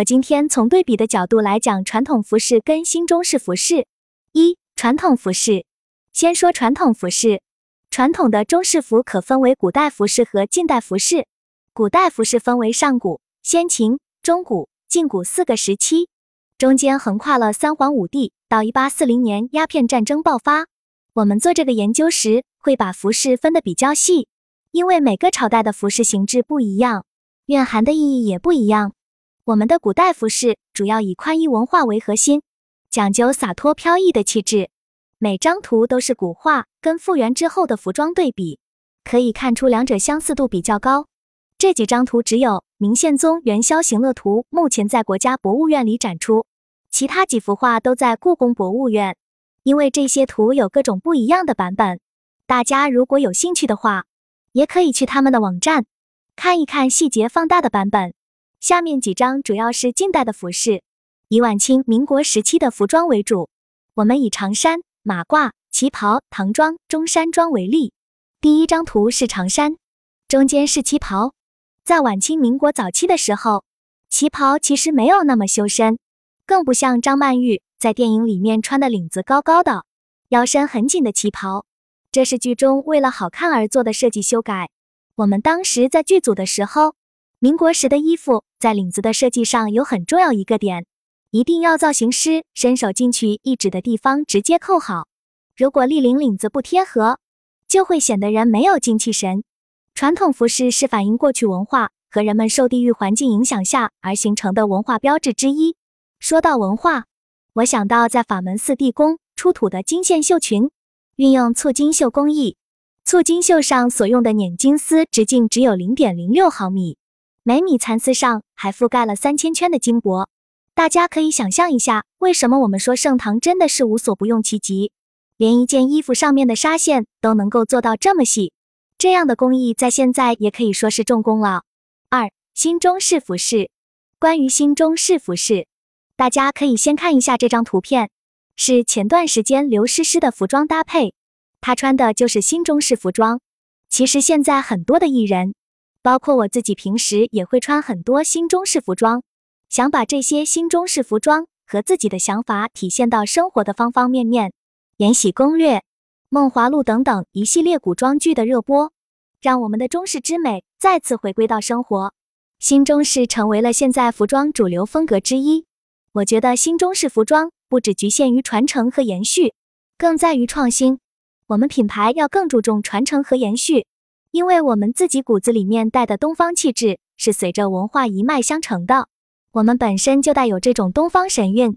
我今天从对比的角度来讲传统服饰跟新中式服饰。一、传统服饰。先说传统服饰，传统的中式服可分为古代服饰和近代服饰。古代服饰分为上古、先秦、中古、近古四个时期，中间横跨了三皇五帝。到一八四零年鸦片战争爆发，我们做这个研究时会把服饰分得比较细，因为每个朝代的服饰形制不一样，蕴含的意义也不一样。我们的古代服饰主要以宽衣文化为核心，讲究洒脱飘逸的气质。每张图都是古画跟复原之后的服装对比，可以看出两者相似度比较高。这几张图只有《明宪宗元宵行乐图》目前在国家博物院里展出，其他几幅画都在故宫博物院。因为这些图有各种不一样的版本，大家如果有兴趣的话，也可以去他们的网站看一看细节放大的版本。下面几张主要是近代的服饰，以晚清、民国时期的服装为主。我们以长衫。马褂、旗袍、唐装、中山装为例，第一张图是长衫，中间是旗袍。在晚清、民国早期的时候，旗袍其实没有那么修身，更不像张曼玉在电影里面穿的领子高高的、腰身很紧的旗袍。这是剧中为了好看而做的设计修改。我们当时在剧组的时候，民国时的衣服在领子的设计上有很重要一个点。一定要造型师伸手进去一指的地方直接扣好，如果立领领子不贴合，就会显得人没有精气神。传统服饰是反映过去文化和人们受地域环境影响下而形成的文化标志之一。说到文化，我想到在法门寺地宫出土的金线绣裙，运用簇金绣工艺，簇金绣上所用的捻金丝直径只有零点零六毫米，每米蚕丝上还覆盖了三千圈的金箔。大家可以想象一下，为什么我们说盛唐真的是无所不用其极，连一件衣服上面的纱线都能够做到这么细，这样的工艺在现在也可以说是重工了。二、新中式服饰。关于新中式服饰，大家可以先看一下这张图片，是前段时间刘诗诗的服装搭配，她穿的就是新中式服装。其实现在很多的艺人，包括我自己，平时也会穿很多新中式服装。想把这些新中式服装和自己的想法体现到生活的方方面面，《延禧攻略》《梦华录》等等一系列古装剧的热播，让我们的中式之美再次回归到生活。新中式成为了现在服装主流风格之一。我觉得新中式服装不只局限于传承和延续，更在于创新。我们品牌要更注重传承和延续，因为我们自己骨子里面带的东方气质是随着文化一脉相承的。我们本身就带有这种东方神韵，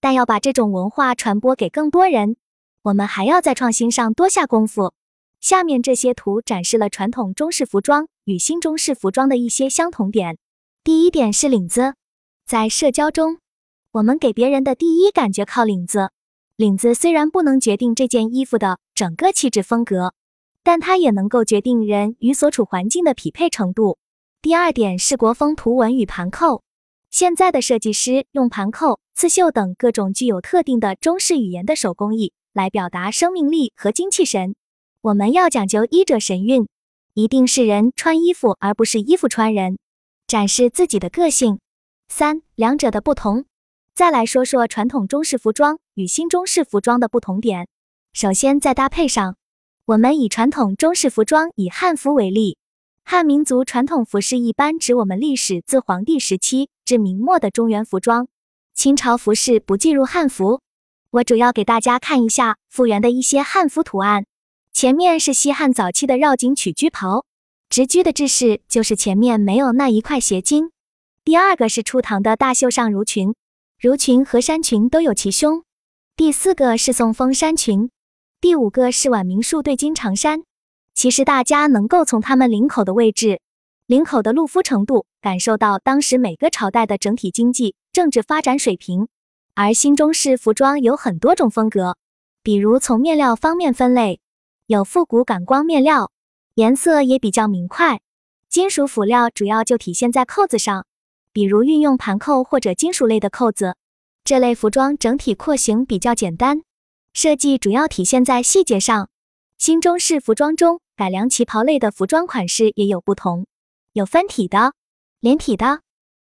但要把这种文化传播给更多人，我们还要在创新上多下功夫。下面这些图展示了传统中式服装与新中式服装的一些相同点。第一点是领子，在社交中，我们给别人的第一感觉靠领子。领子虽然不能决定这件衣服的整个气质风格，但它也能够决定人与所处环境的匹配程度。第二点是国风图文与盘扣。现在的设计师用盘扣、刺绣等各种具有特定的中式语言的手工艺来表达生命力和精气神。我们要讲究衣者神韵，一定是人穿衣服，而不是衣服穿人，展示自己的个性。三、两者的不同。再来说说传统中式服装与新中式服装的不同点。首先在搭配上，我们以传统中式服装以汉服为例。汉民族传统服饰一般指我们历史自黄帝时期至明末的中原服装，清朝服饰不计入汉服。我主要给大家看一下复原的一些汉服图案。前面是西汉早期的绕颈曲裾袍，直裾的制式就是前面没有那一块斜襟。第二个是初唐的大袖上襦裙，襦裙和衫裙都有齐胸。第四个是宋风衫裙，第五个是晚明树对襟长衫。其实大家能够从他们领口的位置、领口的露肤程度，感受到当时每个朝代的整体经济、政治发展水平。而新中式服装有很多种风格，比如从面料方面分类，有复古感光面料，颜色也比较明快。金属辅料主要就体现在扣子上，比如运用盘扣或者金属类的扣子。这类服装整体廓形比较简单，设计主要体现在细节上。新中式服装中。改良旗袍类的服装款式也有不同，有分体的、连体的、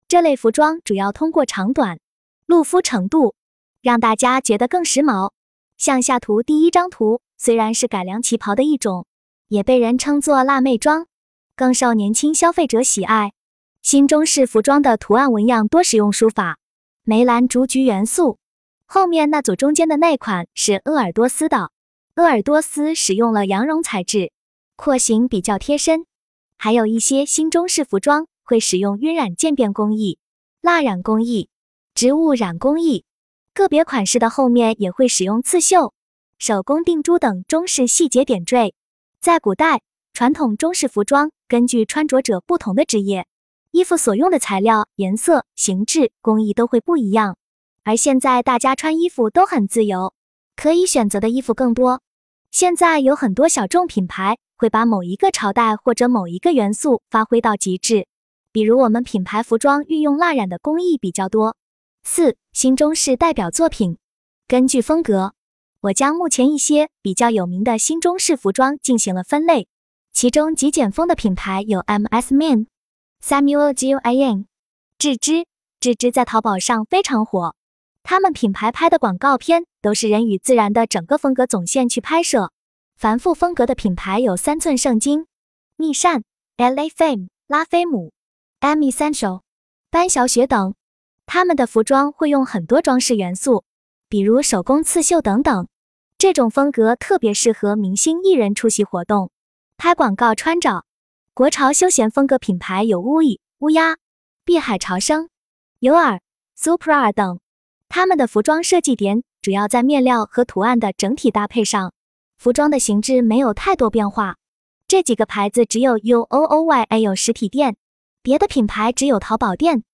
这类服装主要通过长短、露肤程度，让大家觉得更时髦。向下图第一张图虽然是改良旗袍的一种，也被人称作辣妹装，更受年轻消费者喜爱。新中式服装的图案纹样多使用书法、梅兰竹菊元素。后面那组中间的那款是鄂尔多斯的，鄂尔多斯使用了羊绒材质，廓形比较贴身。还有一些新中式服装会使用晕染渐变工艺、蜡染工艺、植物染工艺。个别款式的后面也会使用刺绣、手工定珠等中式细节点缀。在古代，传统中式服装根据穿着者不同的职业，衣服所用的材料、颜色、形制、工艺都会不一样。而现在大家穿衣服都很自由，可以选择的衣服更多。现在有很多小众品牌会把某一个朝代或者某一个元素发挥到极致，比如我们品牌服装运用蜡染的工艺比较多。四新中式代表作品，根据风格，我将目前一些比较有名的新中式服装进行了分类。其中极简风的品牌有 M.S. Man、Samuel G. Ian、智芝。智芝在淘宝上非常火，他们品牌拍的广告片都是人与自然的整个风格总线去拍摄。繁复风格的品牌有三寸圣经、蜜善、L.A. Fame、拉菲姆、M Essential、班小雪等。他们的服装会用很多装饰元素，比如手工刺绣等等。这种风格特别适合明星艺人出席活动、拍广告穿着。国潮休闲风格品牌有乌蚁、乌鸦、碧海潮生、尤尔、Supra 等。他们的服装设计点主要在面料和图案的整体搭配上，服装的形制没有太多变化。这几个牌子只有 U O O Y A 有实体店，别的品牌只有淘宝店。